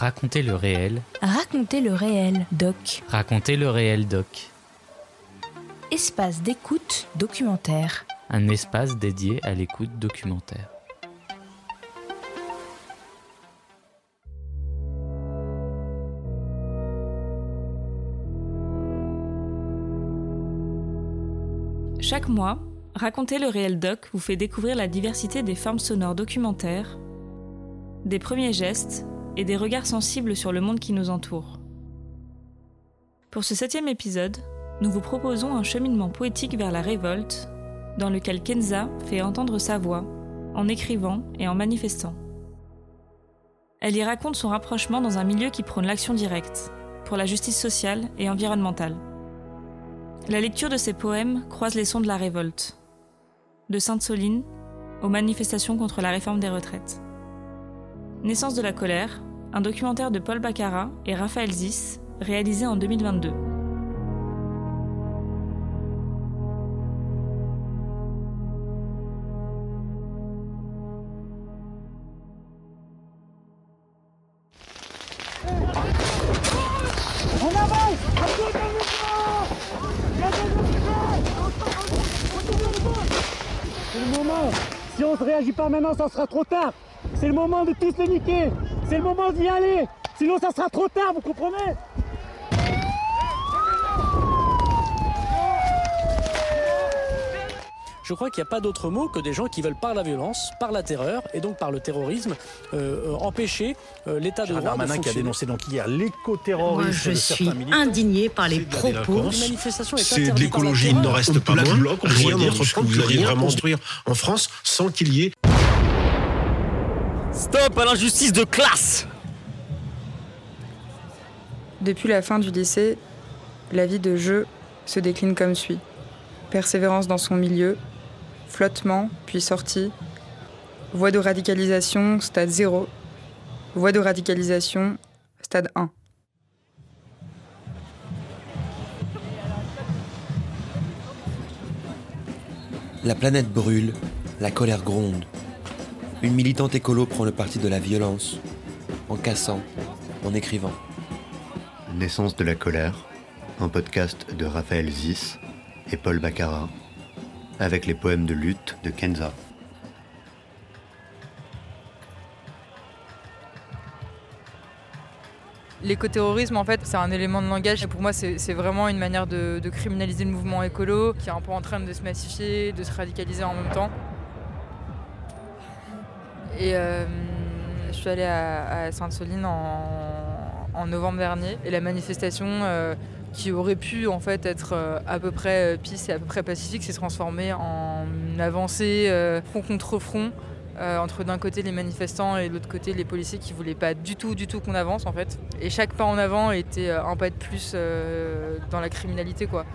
Racontez le réel. Racontez le réel, doc. Racontez le réel, doc. Espace d'écoute documentaire. Un espace dédié à l'écoute documentaire. Chaque mois, Racontez le réel doc vous fait découvrir la diversité des formes sonores documentaires, des premiers gestes et des regards sensibles sur le monde qui nous entoure. Pour ce septième épisode, nous vous proposons un cheminement poétique vers la révolte, dans lequel Kenza fait entendre sa voix, en écrivant et en manifestant. Elle y raconte son rapprochement dans un milieu qui prône l'action directe, pour la justice sociale et environnementale. La lecture de ses poèmes croise les sons de la révolte, de Sainte-Soline aux manifestations contre la réforme des retraites. Naissance de la colère, un documentaire de Paul Baccarat et Raphaël Zis, réalisé en 2022. Si on ne réagit pas maintenant, ça sera trop tard. C'est le moment de tous les niquer. C'est le moment d'y aller. Sinon, ça sera trop tard, vous comprenez Je crois qu'il n'y a pas d'autre mot que des gens qui veulent par la violence, par la terreur et donc par le terrorisme euh, empêcher euh, l'état de droit de qui a dénoncé donc hier l'éco-terrorisme. Moi, je suis indigné par les propos. C'est de l'écologie, il n'en reste pas moins. Rien n'entreprend que vous alliez vraiment construire en France sans qu'il y ait. Stop à l'injustice de classe Depuis la fin du lycée, la vie de jeu se décline comme suit. Persévérance dans son milieu, flottement, puis sortie. Voie de radicalisation, stade 0. Voie de radicalisation, stade 1. La planète brûle, la colère gronde. Une militante écolo prend le parti de la violence, en cassant, en écrivant. Naissance de la colère, un podcast de Raphaël Zis et Paul Baccarat, avec les poèmes de lutte de Kenza. L'écoterrorisme, en fait, c'est un élément de langage. Et pour moi, c'est vraiment une manière de, criminaliser le mouvement écolo, qui est un peu en train de se massifier, de se radicaliser en même temps. Et euh, je suis allée à, Sainte-Soline en, novembre dernier. Et la manifestation, euh, qui aurait pu en fait être euh, à peu près pisse et à peu près pacifique s'est transformé en avancée front contre front entre d'un côté les manifestants et de l'autre côté les policiers qui voulaient pas du tout du tout qu'on avance en fait et chaque pas en avant était un pas de plus dans la criminalité quoi.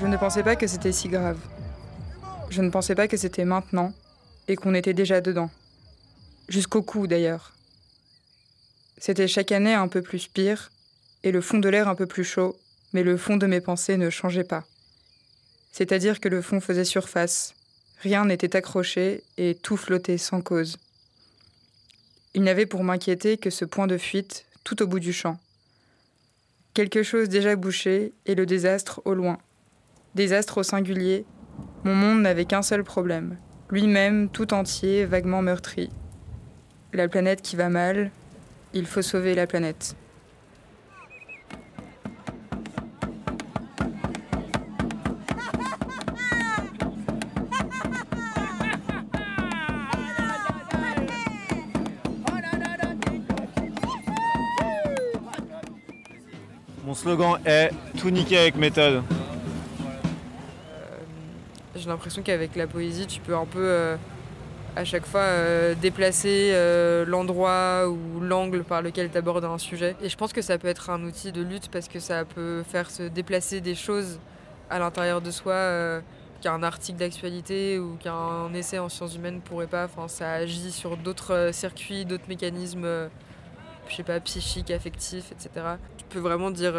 Je ne pensais pas que c'était si grave. Je ne pensais pas que c'était maintenant et qu'on était déjà dedans. Jusqu'au cou d'ailleurs. C'était chaque année un peu plus pire, et le fond de l'air un peu plus chaud, mais le fond de mes pensées ne changeait pas. C'est-à-dire que le fond faisait surface, rien n'était accroché et tout flottait sans cause. Il n'avait pour m'inquiéter que ce point de fuite tout au bout du champ. Quelque chose déjà bouché et le désastre au loin. Désastre au singulier, mon monde n'avait qu'un seul problème, lui-même tout entier, vaguement meurtri. La planète qui va mal, il faut sauver la planète. Mon slogan est tout niquer avec méthode j'ai l'impression qu'avec la poésie, tu peux un peu euh, à chaque fois euh, déplacer euh, l'endroit ou l'angle par lequel tu abordes un sujet. Et je pense que ça peut être un outil de lutte parce que ça peut faire se déplacer des choses à l'intérieur de soi qu'un article d'actualité ou qu'un essai en sciences humaines pourrait pas. Enfin, ça agit sur d'autres circuits, d'autres mécanismes, je sais pas, psychiques, affectifs, etc. Tu peux vraiment dire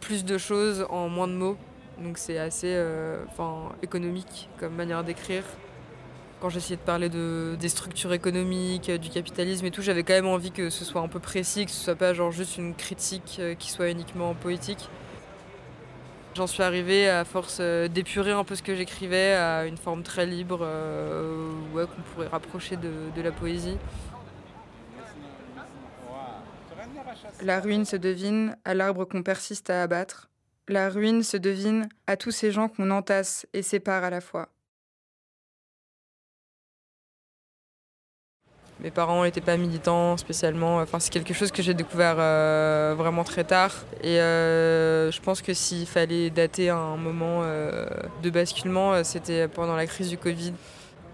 plus de choses en moins de mots Donc c'est assez enfin, économique comme manière d'écrire. Quand j'essayais de parler de, des structures économiques, du capitalisme et tout, j'avais quand même envie que ce soit un peu précis, que ce soit pas genre juste une critique qui soit uniquement poétique. J'en suis arrivée à force euh, d'épurer un peu ce que j'écrivais à une forme très libre euh, ouais, qu'on pourrait rapprocher de la poésie. La ruine se devine à l'arbre qu'on persiste à abattre. La ruine se devine à tous ces gens qu'on entasse et sépare à la fois. Mes parents n'étaient pas militants spécialement. Enfin, c'est quelque chose que j'ai découvert euh, vraiment très tard. Et euh, je pense que s'il fallait dater un moment euh, de basculement, c'était pendant la crise du Covid.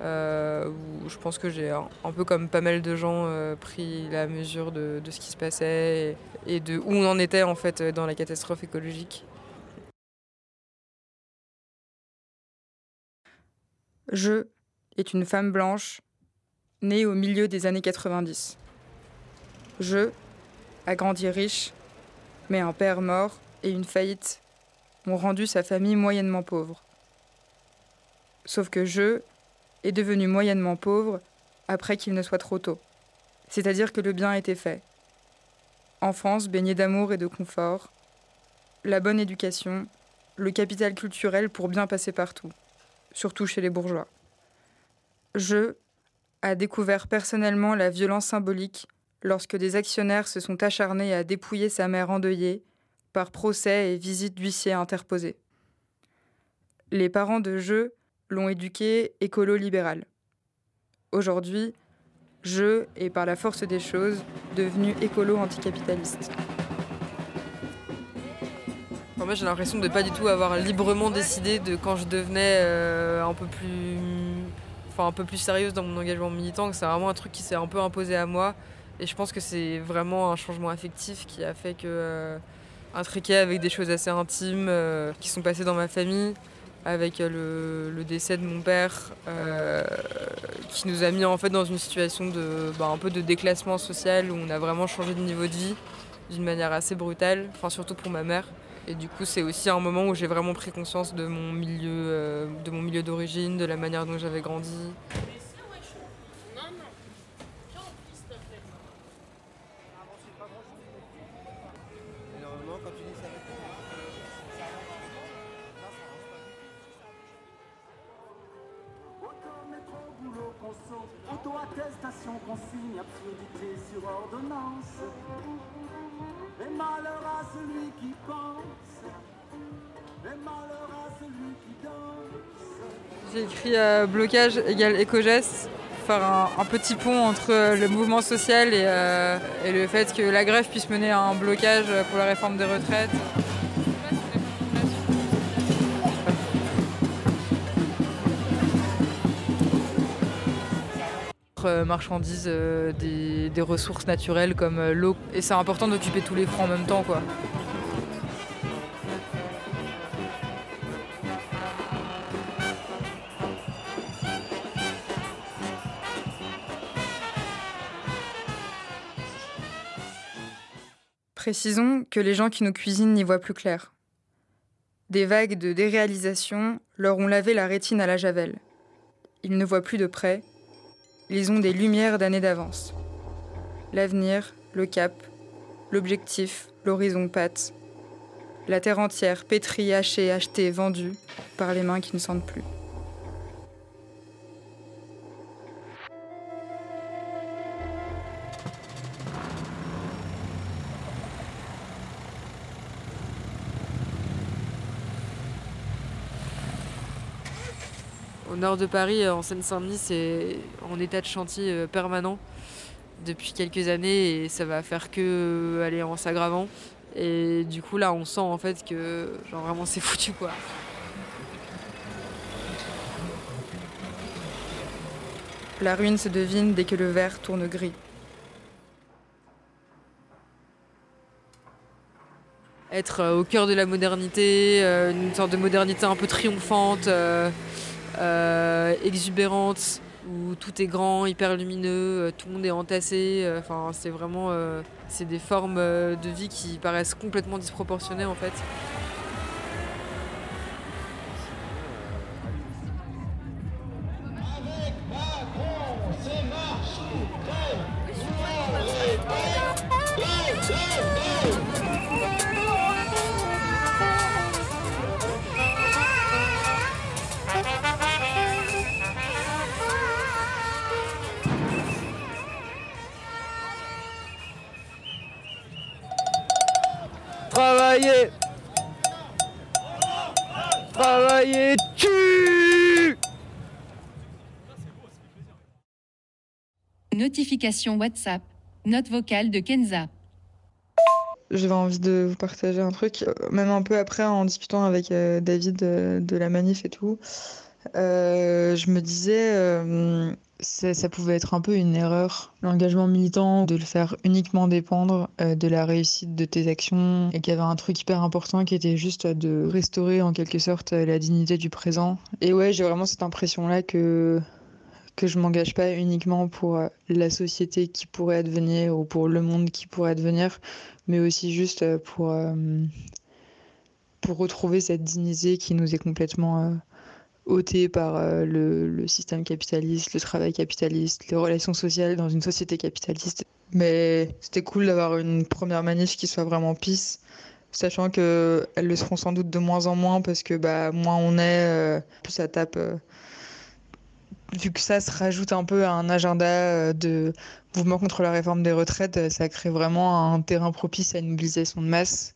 où je pense que j'ai un, peu comme pas mal de gens pris la mesure de, ce qui se passait et, de où on en était en fait dans la catastrophe écologique. Je est une femme blanche né au milieu des années 90. Je, a grandi riche, mais un père mort et une faillite ont rendu sa famille moyennement pauvre. Sauf que je est devenu moyennement pauvre après qu'il ne soit trop tôt. C'est-à-dire que le bien était fait. Enfance baignée d'amour et de confort, la bonne éducation, le capital culturel pour bien passer partout, surtout chez les bourgeois. Je a découvert personnellement la violence symbolique lorsque des actionnaires se sont acharnés à dépouiller sa mère endeuillée par procès et visite d'huissiers interposés. Les parents de Jeu l'ont éduqué écolo-libéral. Aujourd'hui, Jeu est par la force des choses devenu écolo-anticapitaliste. Moi, j'ai l'impression de ne pas du tout avoir librement décidé de quand je devenais euh, un peu plus un peu plus sérieuse dans mon engagement militant, que c'est vraiment un truc qui s'est un peu imposé à moi. Et je pense que c'est vraiment un changement affectif qui a fait que, euh, intriqué avec des choses assez intimes euh, qui sont passées dans ma famille, avec euh, le, décès de mon père, qui nous a mis en fait dans une situation de, bah, un peu de déclassement social où on a vraiment changé de niveau de vie d'une manière assez brutale, enfin surtout pour ma mère. Et du coup, c'est aussi un moment où j'ai vraiment pris conscience de mon milieu, euh, de mon milieu d'origine, de la manière dont j'avais grandi. Auto-attestation, consigne, absurdité sur ordonnance. Celui qui pense. J'ai écrit euh, blocage égale éco-geste faire un, petit pont entre euh, le mouvement social euh, et, le fait que la grève puisse mener à un blocage pour la réforme des retraites. Euh, marchandises euh, des, ressources naturelles comme euh, l'eau. Et c'est important d'occuper tous les fronts en même temps. quoi. Précisons que les gens qui nous cuisinent n'y voient plus clair. Des vagues de déréalisation leur ont lavé la rétine à la javel. Ils ne voient plus de près, ils ont des lumières d'années d'avance. L'avenir, le cap, l'objectif, l'horizon pâte. La terre entière pétrie, hachée, achetée, vendue par les mains qui ne sentent plus. Au nord de Paris, euh, en Seine-Saint-Denis, c'est en état de chantier euh, permanent depuis quelques années et ça va faire que euh, aller en s'aggravant. Et du coup, là, on sent en fait que genre vraiment c'est foutu quoi. La ruine se devine dès que le verre tourne gris. Être au cœur de la modernité, une sorte de modernité un peu triomphante, exubérante, où tout est grand, hyper lumineux, euh, tout le monde est entassé. Euh, enfin, c'est vraiment c'est des formes de vie qui paraissent complètement disproportionnées en fait. travailler. Travailler, tu Notification WhatsApp, note vocale de Kenza. J'avais envie de vous partager un truc, euh, même un peu après en discutant avec euh, David euh, de, la manif et tout. Je me disais, ça, pouvait être un peu une erreur, l'engagement militant, de le faire uniquement dépendre de la réussite de tes actions, et qu'il y avait un truc hyper important qui était juste de restaurer en quelque sorte la dignité du présent. Et ouais, j'ai vraiment cette impression-là que que je m'engage pas uniquement pour la société qui pourrait advenir ou pour le monde qui pourrait advenir, mais aussi juste euh, pour, euh, pour retrouver cette dignité qui nous est complètement euh, ôtée par le, le, système capitaliste, le travail capitaliste, les relations sociales dans une société capitaliste. Mais c'était cool d'avoir une première manif qui soit vraiment pisse, sachant qu'elles le seront sans doute de moins en moins parce que bah, moins on est, plus ça tape vu que ça se rajoute un peu à un agenda de mouvement contre la réforme des retraites, euh, ça crée vraiment un terrain propice à une mobilisation de masse.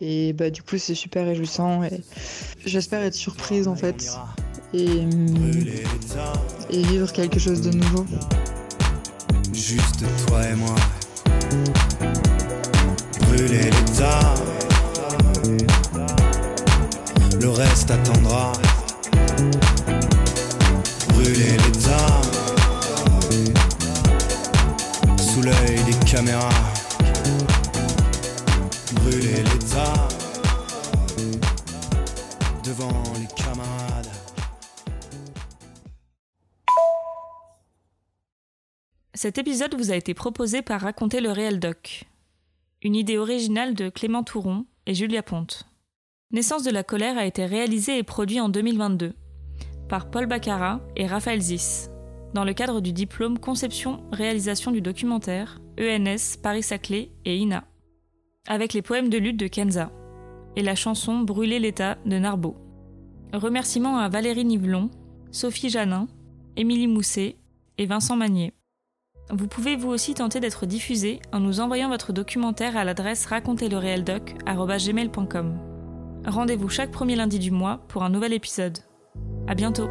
Et bah, du coup, c'est super réjouissant. Et j'espère être surprise en fait. Et, et vivre quelque chose de nouveau. Juste toi et moi. Brûler l'état. Le reste attendra. Brûler l'état sous l'œil des caméras. Cet épisode vous a été proposé par Raconter le réel doc. Une idée originale de Clément Touron et Julia Ponte. Naissance de la colère a été réalisé et produit en 2022 par Paul Baccarat et Raphaël Zis dans le cadre du diplôme Conception-réalisation du documentaire, ENS Paris-Saclay et INA, avec les poèmes de lutte de Kenza et la chanson Brûler l'État de Narbo. Remerciements à Valérie Nivelon, Sophie Janin, Émilie Mousset et Vincent Magnier. Vous pouvez vous aussi tenter d'être diffusé en nous envoyant votre documentaire à l'adresse racontezlereeldoc.com. Rendez-vous chaque premier lundi du mois pour un nouvel épisode. À bientôt!